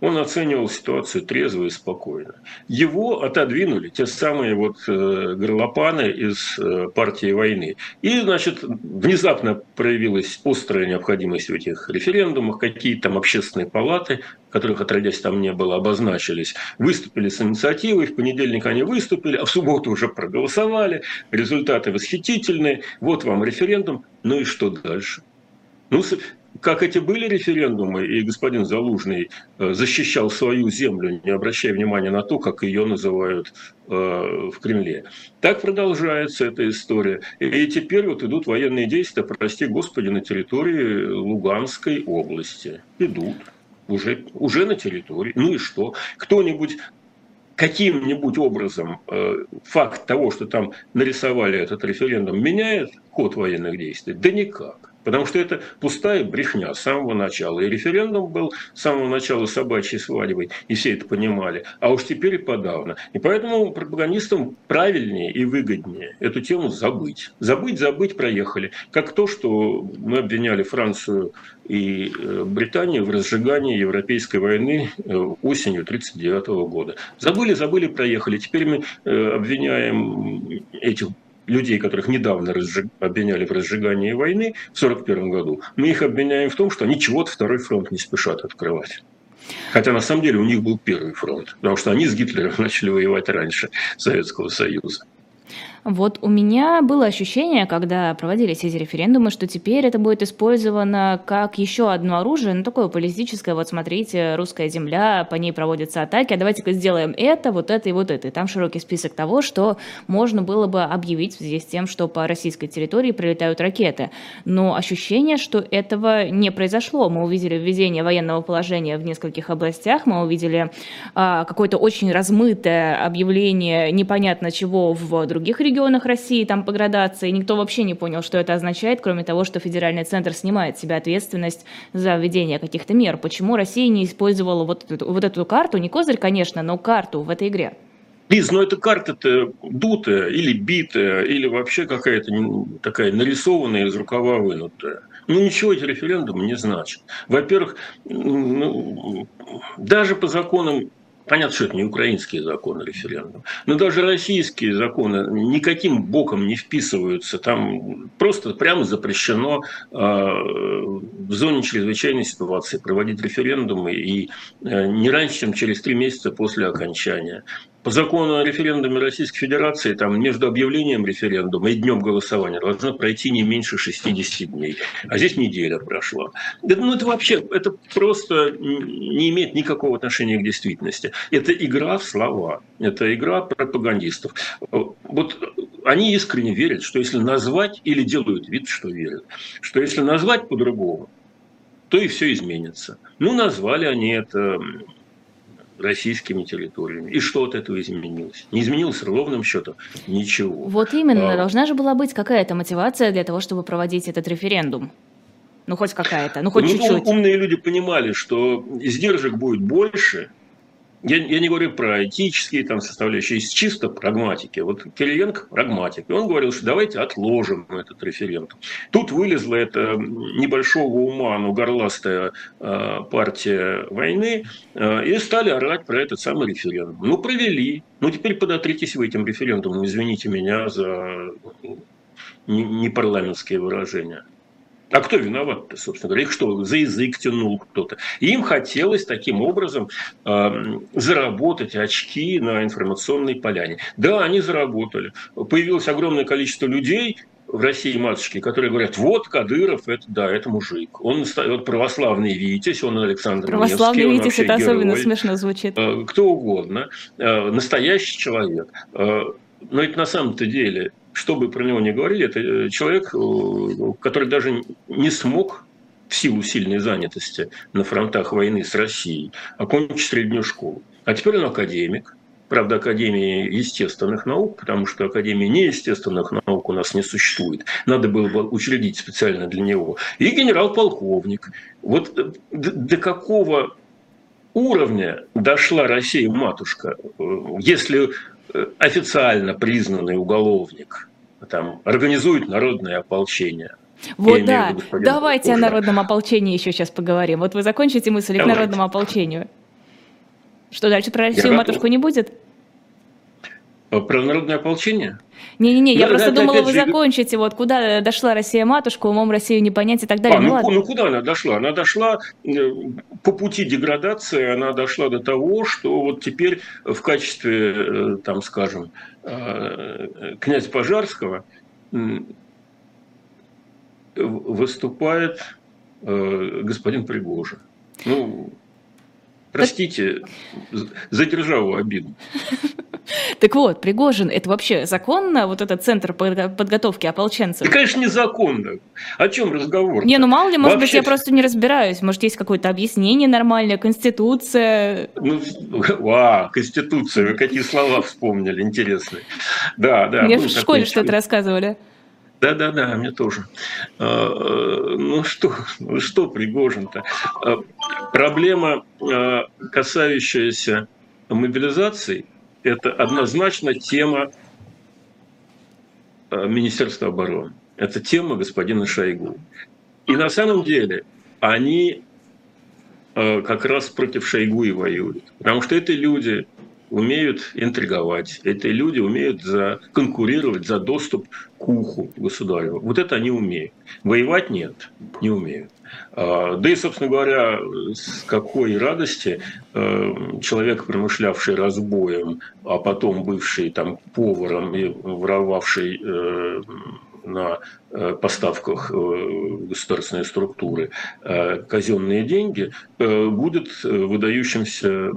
он оценивал ситуацию трезво и спокойно. Его отодвинули те самые вот э, горлопаны из э, партии войны. И, значит, внезапно проявилась острая необходимость в этих референдумах. Какие там общественные палаты, которых отродясь там не было, обозначились, выступили с инициативой. В понедельник они выступили, а в субботу уже проголосовали. Результаты восхитительные. Вот вам референдум. Ну и что дальше? Ну, как эти были референдумы, и господин Залужный э, защищал свою землю, не обращая внимания на то, как ее называют э, в Кремле. Так продолжается эта история. И теперь вот идут военные действия, прости господи, на территории Луганской области. Идут. Уже, уже на территории. Ну и что? Кто-нибудь каким-нибудь образом э, факт того, что там нарисовали этот референдум, меняет ход военных действий? Да никак. Потому что это пустая брехня с самого начала. И референдум был с самого начала собачьей свадьбой, и все это понимали. А уж теперь и подавно. И поэтому пропагандистам правильнее и выгоднее эту тему забыть. Забыть, забыть, проехали. Как то, что мы обвиняли Францию и э, Британию в разжигании Европейской войны э, осенью 1939 года. Забыли, забыли, проехали. Теперь мы э, обвиняем этих людей, которых недавно разжиг... обвиняли в разжигании войны в 1941 году, мы их обвиняем в том, что они чего-то второй фронт не спешат открывать. Хотя на самом деле у них был первый фронт, потому что они с Гитлером начали воевать раньше Советского Союза. Вот у меня было ощущение, когда проводились эти референдумы, что теперь это будет использовано как еще одно оружие, ну такое политическое, вот смотрите, русская земля, по ней проводятся атаки, а давайте-ка сделаем это, вот это и вот это. И там широкий список того, что можно было бы объявить в связи с тем, что по российской территории прилетают ракеты. Но ощущение, что этого не произошло. Мы увидели введение военного положения в нескольких областях, мы увидели а, какое-то очень размытое объявление непонятно чего в других регионах, регионах России, там по градации, никто вообще не понял, что это означает, кроме того, что федеральный центр снимает с себя ответственность за введение каких-то мер. Почему Россия не использовала вот эту, вот эту карту, не козырь, конечно, но карту в этой игре? Лиз, ну эта карта-то дутая или битая, или вообще какая-то такая нарисованная из рукава вынутая. Ну, ничего эти референдумы не значат. Во-первых, ну, даже по законам Понятно, что это не украинские законы референдум, но даже российские законы никаким боком не вписываются. Там просто прямо запрещено э, в зоне чрезвычайной ситуации проводить референдумы и э, не раньше, чем через три месяца после окончания. По закону о референдуме Российской Федерации там между объявлением референдума и днем голосования должно пройти не меньше 60 дней. А здесь неделя прошла. Ну, это вообще, это просто не имеет никакого отношения к действительности. Это игра в слова. Это игра пропагандистов. Вот они искренне верят, что если назвать, или делают вид, что верят, что если назвать по-другому, то и все изменится. Ну, назвали они это российскими территориями. И что от этого изменилось? Не изменилось ровным счетом ничего. Вот именно, а... должна же была быть какая-то мотивация для того, чтобы проводить этот референдум. Ну, хоть какая-то, ну, хоть ну, чуть-чуть. Умные люди понимали, что издержек будет больше, я, я не говорю про этические там составляющие, из чисто прагматики. Вот Кириенко прагматик. И он говорил, что давайте отложим этот референдум. Тут вылезла эта небольшого ума, но горластая э, партия войны, э, и стали орать про этот самый референдум. Ну, провели. Ну, теперь подотритесь вы этим референдумом, извините меня за непарламентские выражения. А кто виноват собственно говоря? Их что, за язык тянул кто-то? им хотелось таким образом э, заработать очки на информационной поляне. Да, они заработали. Появилось огромное количество людей, в России матушки, которые говорят, вот Кадыров, это да, это мужик. Он вот православный Витязь, он Александр Православный Невский, Витязь, это герой, особенно смешно звучит. Э, кто угодно, э, настоящий человек. Э, но это на самом-то деле что бы про него ни говорили, это э, человек, э, который даже не смог в силу сильной занятости на фронтах войны с Россией окончить среднюю школу. А теперь он академик, правда, Академии естественных наук, потому что Академии неестественных наук у нас не существует. Надо было бы учредить специально для него. И генерал-полковник. Вот э, до какого уровня дошла Россия-матушка, если официально признанный уголовник там, организует народное ополчение. Вот да, давайте Кожа. о народном ополчении еще сейчас поговорим. Вот вы закончите мысль Давайте. к народному ополчению. Что дальше про Россию матушку не будет? А про народное ополчение? Не-не-не, я просто думала, вы же... закончите, вот куда дошла Россия-матушка, умом Россию не понять и так далее. А, ну, ну, ну куда она дошла? Она дошла э, по пути деградации, она дошла до того, что вот теперь в качестве, э, там, скажем, э, князь Пожарского выступает господин Пригожин. Ну, простите, за державу обиду. Так вот, Пригожин, это вообще законно, вот этот центр подготовки ополченцев? Да, конечно, незаконно. О чем разговор? Не, ну мало ли, может вообще... быть, я просто не разбираюсь. Может, есть какое-то объяснение нормальное, конституция? Ну, а, конституция, вы какие слова вспомнили, интересные. Да, да. Мне в школе что-то рассказывали. Да, да, да, мне тоже. А, ну что, что Пригожин-то? А, проблема, а, касающаяся мобилизации, это однозначно тема Министерства обороны. Это тема господина Шойгу. И на самом деле они как раз против Шойгу и воюют. Потому что эти люди умеют интриговать, эти люди умеют за, конкурировать за доступ к уху государю. Вот это они умеют. Воевать нет, не умеют. А, да и, собственно говоря, с какой радости э, человек, промышлявший разбоем, а потом бывший там поваром и воровавший э, на э, поставках государственной структуры казенные деньги, будет выдающимся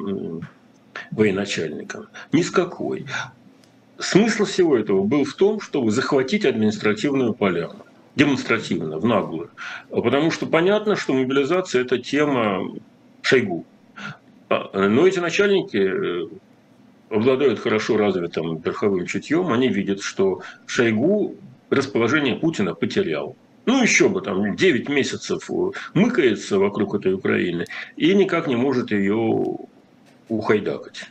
военачальником. Ни с какой. Смысл всего этого был в том, чтобы захватить административную поляну демонстративно, в наглую. Потому что понятно, что мобилизация – это тема Шойгу. А, но эти начальники э, обладают хорошо развитым верховым чутьем, они видят, что Шойгу расположение Путина потерял. Ну, еще бы, там 9 месяцев мыкается вокруг этой Украины и никак не может ее ухайдакать.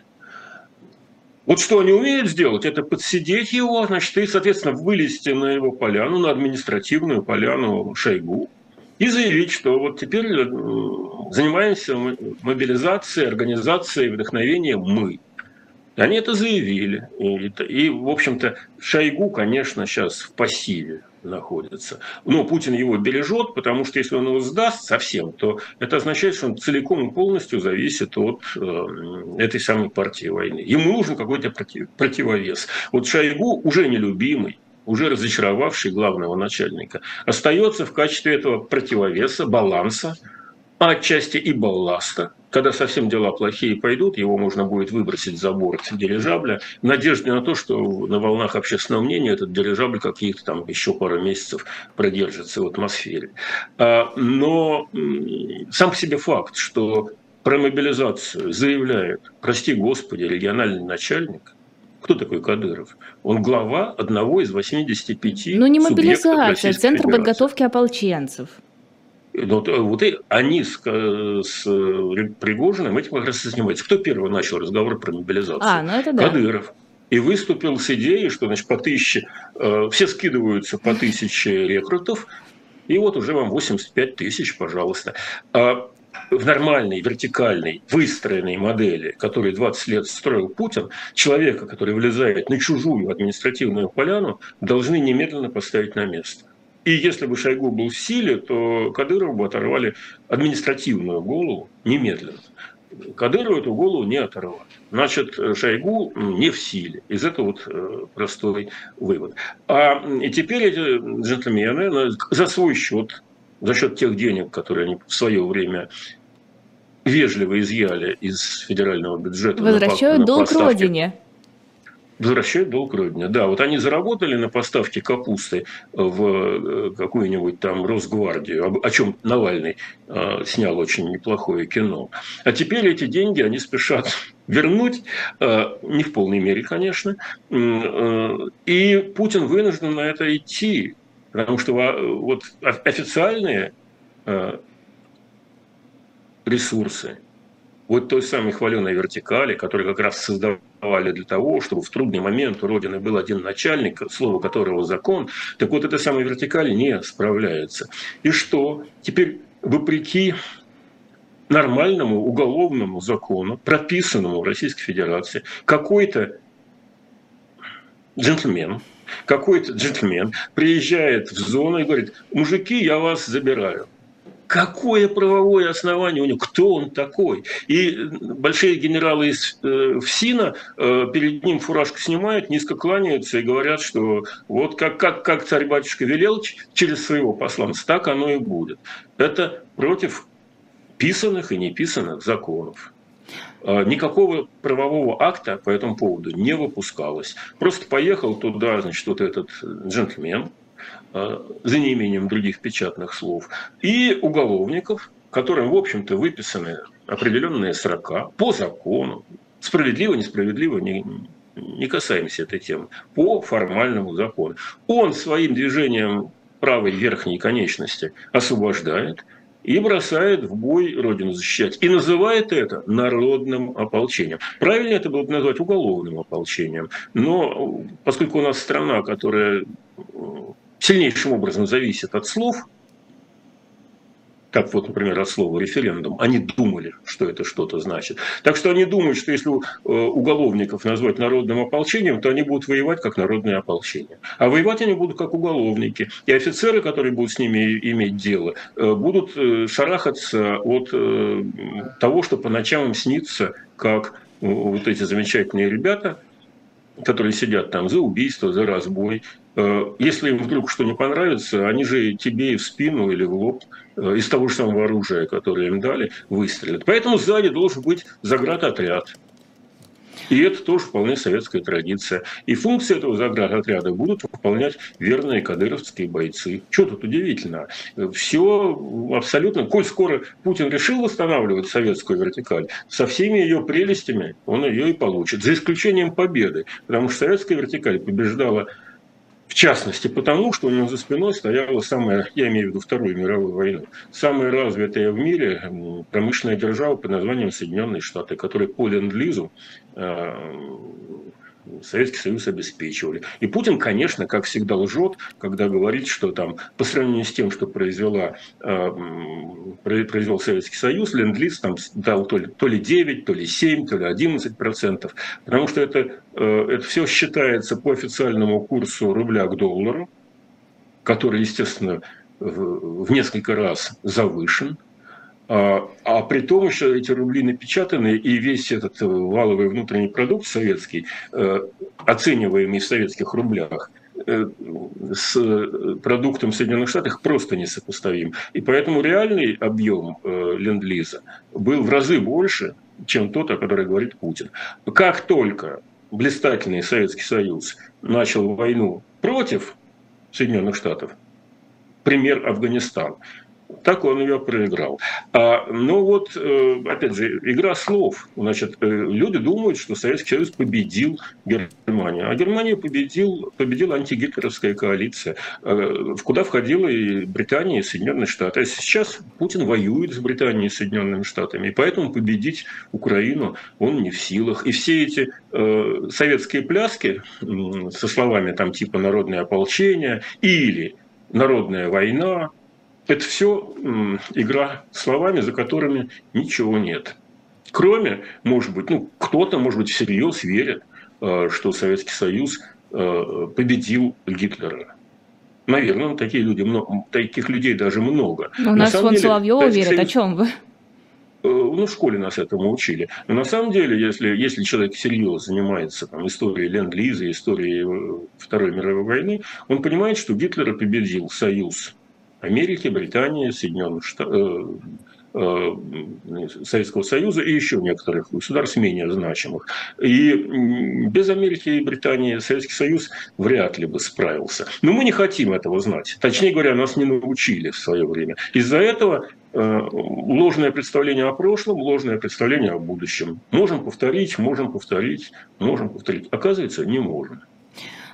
Вот что они умеют сделать, это подсидеть его, значит, и, соответственно, вылезти на его поляну, на административную поляну Шойгу, и заявить, что вот теперь э, занимаемся мобилизацией, организацией вдохновения мы. Они это заявили. И, и в общем-то, Шойгу, конечно, сейчас в пассиве находится. Но Путин его бережет, потому что если он его сдаст совсем, то это означает, что он целиком и полностью зависит от э, этой самой партии войны. Ему нужен какой-то против, противовес. Вот Шойгу уже нелюбимый, уже разочаровавший главного начальника, остается в качестве этого противовеса, баланса, а отчасти и балласта. Когда совсем дела плохие пойдут, его можно будет выбросить за борт дирижабля в надежде на то, что на волнах общественного мнения этот дирижабль каких-то там еще пару месяцев продержится в атмосфере. А, но сам по себе факт, что про мобилизацию заявляет, прости господи, региональный начальник, кто такой Кадыров? Он глава одного из 85 Ну не мобилизация, Центр Федерации. подготовки ополченцев. Вот, вот и они с, с Пригожиным этим как раз и занимаются. Кто первый начал разговор про мобилизацию? А, ну это да. Кадыров. И выступил с идеей, что значит, по тысяче, э, все скидываются по тысяче рекрутов, и вот уже вам 85 тысяч, пожалуйста. А в нормальной, вертикальной, выстроенной модели, которую 20 лет строил Путин, человека, который влезает на чужую административную поляну, должны немедленно поставить на место. И если бы Шойгу был в силе, то Кадырову бы оторвали административную голову немедленно. Кадырову эту голову не оторвали. Значит, Шойгу не в силе. Из этого вот э, простой вывод. А и теперь эти джентльмены за свой счет, за счет тех денег, которые они в свое время вежливо изъяли из федерального бюджета. Возвращают на, долг поставки, родине возвращают долг родине. Да, вот они заработали на поставке капусты в э, какую-нибудь там Росгвардию, о чем Навальный э, снял очень неплохое кино. А теперь эти деньги они спешат вернуть, э, не в полной мере, конечно, и Путин вынужден на это идти, потому что вот официальные ресурсы вот той самой хваленой вертикали, которые как раз создавали для того, чтобы в трудный момент у Родины был один начальник, слово которого закон, так вот эта самая вертикаль не справляется. И что? Теперь, вопреки нормальному уголовному закону, прописанному в Российской Федерации, какой-то джентльмен, какой-то джентльмен приезжает в зону и говорит, мужики, я вас забираю. Какое правовое основание у него? Кто он такой? И большие генералы из э, ФСИНа э, перед ним фуражку снимают, низко кланяются и говорят, что вот как, как, как царь-батюшка велел через своего посланца, так оно и будет. Это против писанных и неписанных законов. А, никакого правового акта по этому поводу не выпускалось. Просто поехал туда, значит, вот этот джентльмен, за неимением других печатных слов, и уголовников, которым, в общем-то, выписаны определенные срока по закону, справедливо, несправедливо, не, не касаемся этой темы, по формальному закону. Он своим движением правой верхней конечности освобождает – и бросает в бой Родину защищать. И называет это народным ополчением. Правильно это было бы назвать уголовным ополчением. Но поскольку у нас страна, которая сильнейшим образом зависит от слов, как вот, например, от слова референдум, они думали, что это что-то значит. Так что они думают, что если э, уголовников назвать народным ополчением, то они будут воевать как народное ополчение. А воевать они будут как уголовники. И офицеры, которые будут с ними иметь дело, э, будут э, шарахаться от того, что по ночам им снится, как вот эти замечательные ребята, которые сидят там за убийство, за разбой. Если им вдруг что не понравится, они же тебе и в спину или в лоб Э, из того же самого оружия, которое им дали, выстрелят. Поэтому сзади должен быть заградотряд. И это тоже вполне советская традиция. И функции этого заградотряда будут выполнять верные кадыровские бойцы. Что тут удивительно? Все абсолютно... Коль скоро Путин решил восстанавливать советскую вертикаль, со всеми ее прелестями он ее и получит. За исключением победы. Потому что советская вертикаль побеждала в частности, потому что у него за спиной стояла самая, я имею в виду Вторую мировую войну, самая развитая в мире промышленная держава под названием Соединенные Штаты, которая по ленд-лизу э, Советский Союз обеспечивали. И Путин, конечно, как всегда лжет, когда говорит, что там по сравнению с тем, что произвела, э, произвел Советский Союз, ленд-лиз там дал то ли, то ли 9, то ли 7, то ли 11 процентов. Потому что это, э, это все считается по официальному курсу рубля к доллару, который, естественно, в, в несколько раз завышен. А, а при том еще эти рубли напечатаны, и весь этот валовый внутренний продукт советский, э, оцениваемый в советских рублях, э, с продуктом Соединенных Штатов просто несопоставим. И поэтому реальный объем э, ленд-лиза был в разы больше, чем тот, о котором говорит Путин. Как только блистательный Советский Союз начал войну против Соединенных Штатов, пример Афганистан, так он ее проиграл. А, ну вот, э, опять же, игра слов. Значит, э, люди думают, что Советский Союз победил Германию. А Германию победил, победила антигитлеровская коалиция, э, в куда входила и Британия, и Соединенные Штаты. А сейчас Путин воюет с Британией и Соединенными Штатами. И поэтому победить Украину он не в силах. И все эти э, советские пляски со словами там типа «народное ополчение» или «народная война», это все игра словами, за которыми ничего нет. Кроме, может быть, ну, кто-то, может быть, всерьез верит, э, что Советский Союз э, победил Гитлера. Наверное, такие люди, таких людей даже много. Но у нас фон Соловьева верит. Союз... О чем вы? Э, ну, в школе нас этому учили. Но на самом деле, если, если человек серьезно занимается там, историей Ленд-Лиза, историей Второй мировой войны, он понимает, что Гитлера победил Союз Америки, Британии, Соединенных Штатов, э, э, Советского Союза и еще некоторых государств менее значимых. И без Америки и Британии Советский Союз вряд ли бы справился. Но мы не хотим этого знать. Точнее говоря, нас не научили в свое время. Из-за этого э, ложное представление о прошлом, ложное представление о будущем. Можем повторить, можем повторить, можем повторить. Оказывается, не можем.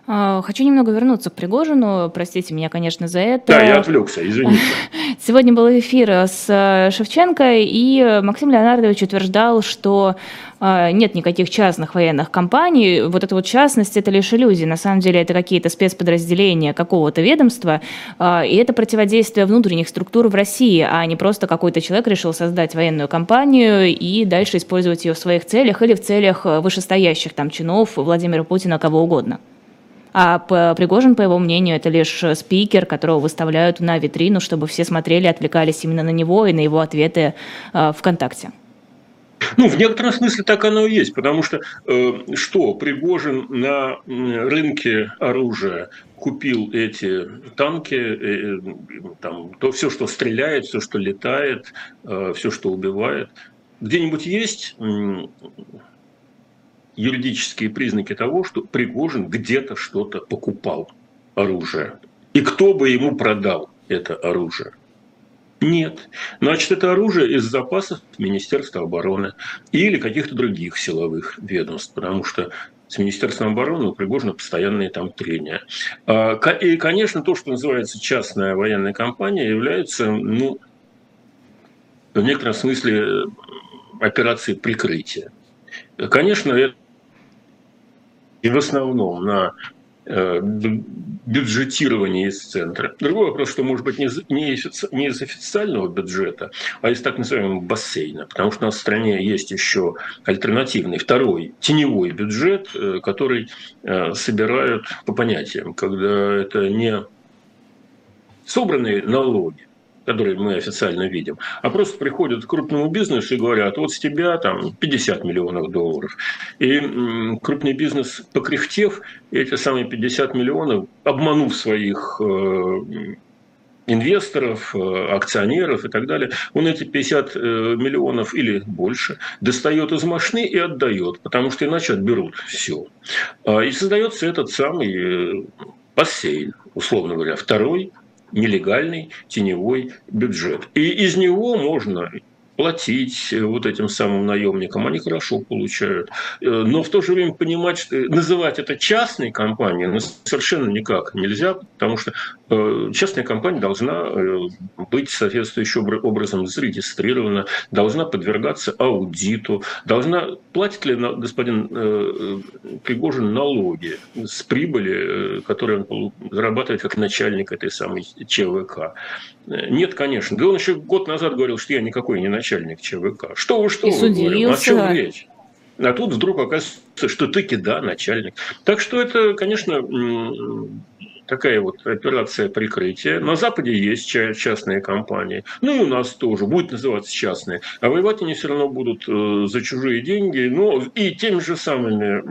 А, хочу немного вернуться к Пригожину. Простите меня, конечно, за это. Да, я отвлекся, извините. Сегодня был эфир с э, Шевченко, и Максим Леонардович утверждал, что э, нет никаких частных военных компаний. Вот эта вот частность – это лишь иллюзия. На самом деле это какие-то спецподразделения какого-то ведомства, э, и это противодействие внутренних структур в России, а не просто какой-то человек решил создать военную компанию и дальше использовать ее в своих целях или в целях вышестоящих там чинов Владимира Путина, кого угодно. А Пригожин, по его мнению, это лишь спикер, которого выставляют на витрину, чтобы все смотрели, отвлекались именно на него и на его ответы э, ВКонтакте. Ну, в некотором смысле так оно и есть, потому что э, что Пригожин на рынке оружия купил эти танки, э, там, то все, что стреляет, все, что летает, э, все, что убивает. Где-нибудь есть юридические признаки того, что Пригожин где-то что-то покупал оружие. И кто бы ему продал это оружие? Нет. Значит, это оружие из запасов Министерства обороны или каких-то других силовых ведомств, потому что с Министерством обороны у Пригожина постоянные там трения. А, и, конечно, то, что называется частная военная компания, является, ну, в некотором смысле операцией прикрытия. Конечно, это и в основном на э, бюджетирование из центра. Другой вопрос, что может быть не из, официального бюджета, а из так называемого бассейна, потому что у нас в стране есть еще альтернативный, второй, теневой бюджет, э, который э, собирают по понятиям, когда это не собранные налоги, которые мы официально видим, а просто приходят к крупному бизнесу и говорят, вот с тебя там 50 миллионов долларов. И крупный бизнес, покряхтев, эти самые 50 миллионов, обманув своих э, инвесторов, э, акционеров и так далее, он эти 50 э, миллионов или больше достает из машины и отдает, потому что иначе отберут все. А, и создается этот самый бассейн, условно говоря, второй нелегальный теневой бюджет. И из него можно платить вот этим самым наемникам, они хорошо получают. Э, но в то же время понимать, что называть это частной компанией ну, совершенно никак нельзя, потому что частная компания должна э, быть соответствующим образом зарегистрирована, должна подвергаться аудиту, должна платит ли господин Пригожин налоги с прибыли, которые он зарабатывает как начальник этой самой ЧВК. Нет, конечно. Да он еще год назад говорил, что я никакой не начальник ЧВК. Что вы, что и вы, говорим, о чем речь? А тут вдруг оказывается, что таки да, начальник. Так что это, конечно, такая вот операция прикрытия. На Западе есть частные компании. Ну и у нас тоже. Будет называться частные. А воевать они все равно будут э, за чужие деньги. Но и теми же самыми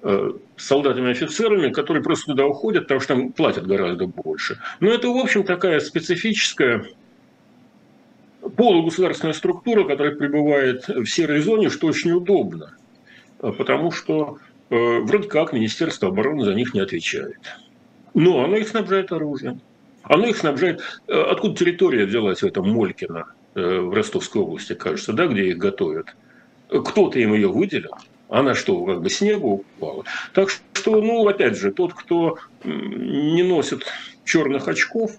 Э, солдатами и офицерами, которые просто туда уходят, потому что там платят гораздо больше. Но это, в общем, такая специфическая полугосударственная структура, которая пребывает в серой зоне, что очень удобно, потому что э, вроде как Министерство обороны за них не отвечает. Но оно их снабжает оружием. Оно их снабжает... Э, откуда территория взялась в этом Молькино, в Ростовской области, кажется, да, где их готовят? Кто-то им ее выделил. Она что, как бы снегу упала? Так что, ну, опять же, тот, кто не носит черных очков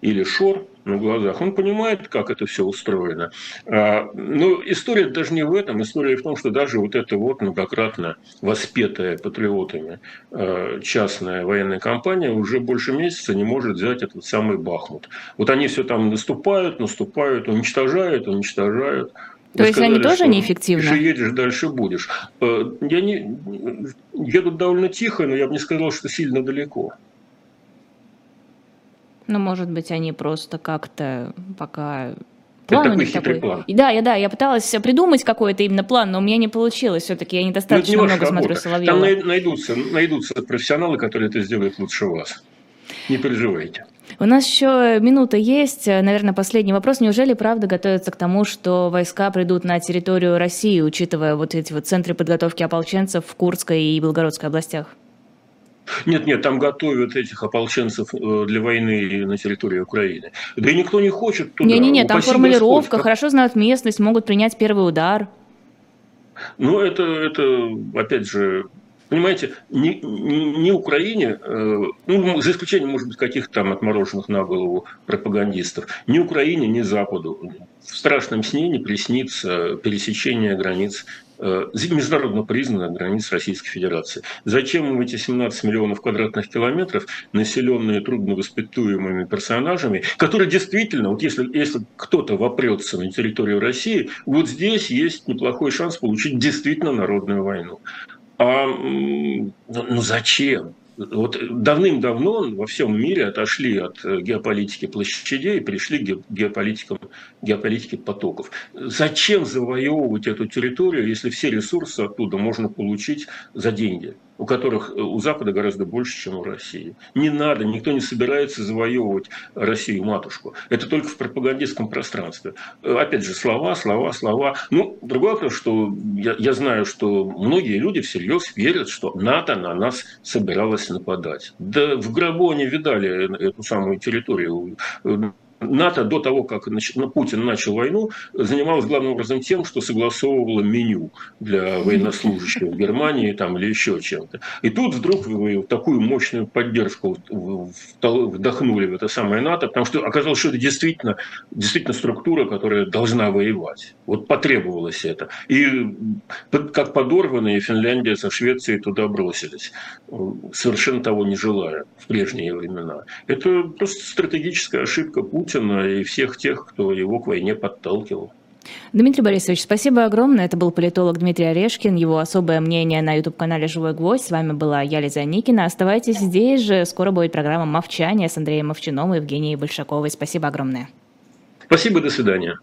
или шор на глазах, он понимает, как это все устроено. А, но история даже не в этом. История в том, что даже вот эта вот многократно воспетая патриотами а, частная военная компания уже больше месяца не может взять этот самый Бахмут. Вот они все там наступают, наступают, уничтожают, уничтожают. То есть сказали, они тоже неэффективны? Ты едешь, дальше будешь. Э, я не, едут довольно тихо, но я бы не сказал, что сильно далеко. Ну, может быть, они просто как-то пока план такой хитрый такой. план. Да, я да, я пыталась придумать какой-то именно план, но у меня не получилось. Все-таки я недостаточно не много работа. смотрю Соловьева. Там найдутся, найдутся профессионалы, которые это сделают лучше вас. Не переживайте. У нас еще минута есть. Наверное, последний вопрос. Неужели правда готовятся к тому, что войска придут на территорию России, учитывая вот эти вот центры подготовки ополченцев в Курской и Белгородской областях? Нет, нет, там готовят этих ополченцев э, для войны на территории Украины. Да и никто не хочет туда. Не-не-не, там формулировка, Господь, хорошо знают местность, могут принять первый удар. Ну, это, это опять же, Понимаете, ни, ни, ни Украине, э, ну, за исключением, может быть, каких-то там отмороженных на голову пропагандистов, ни Украине, ни Западу в страшном сне не приснится пересечение границ международно признанных границ Российской Федерации. Зачем им эти 17 миллионов квадратных километров, населенные трудновоспитуемыми персонажами, которые действительно, вот если, если кто-то вопрется на территорию России, вот здесь есть неплохой шанс получить действительно народную войну. А ну, ну зачем? Вот давным-давно во всем мире отошли от э, геополитики площадей и пришли к геополитикам, геополитике потоков. Зачем завоевывать эту территорию, если все ресурсы оттуда можно получить за деньги? У которых э, у Запада гораздо больше, чем у России. Не надо, никто не собирается завоевывать Россию матушку. Это только в пропагандистском пространстве. Э, опять же, слова, слова, слова. Ну, другой вопрос, что я, я знаю, что многие люди всерьез верят, что НАТО на нас собиралось нападать. Да в гробу они видали эту самую территорию НАТО до того, как Путин начал войну, занималась главным образом тем, что согласовывала меню для военнослужащих в Германии там, или еще чем-то. И тут вдруг такую мощную поддержку вдохнули в это самое НАТО, потому что оказалось, что это действительно, действительно структура, которая должна воевать. Вот потребовалось это. И как подорванные Финляндия со Швецией туда бросились, совершенно того не желая в прежние времена. Это просто стратегическая ошибка Путина Путина и всех тех, кто его к войне подталкивал. Дмитрий Борисович, спасибо огромное. Это был политолог Дмитрий Орешкин. Его особое мнение на YouTube-канале «Живой гвоздь». С вами была я, Лиза Никина. Оставайтесь здесь же. Скоро будет программа «Мовчание» с Андреем Мовчином и Евгенией Большаковой. Спасибо огромное. Спасибо, до свидания.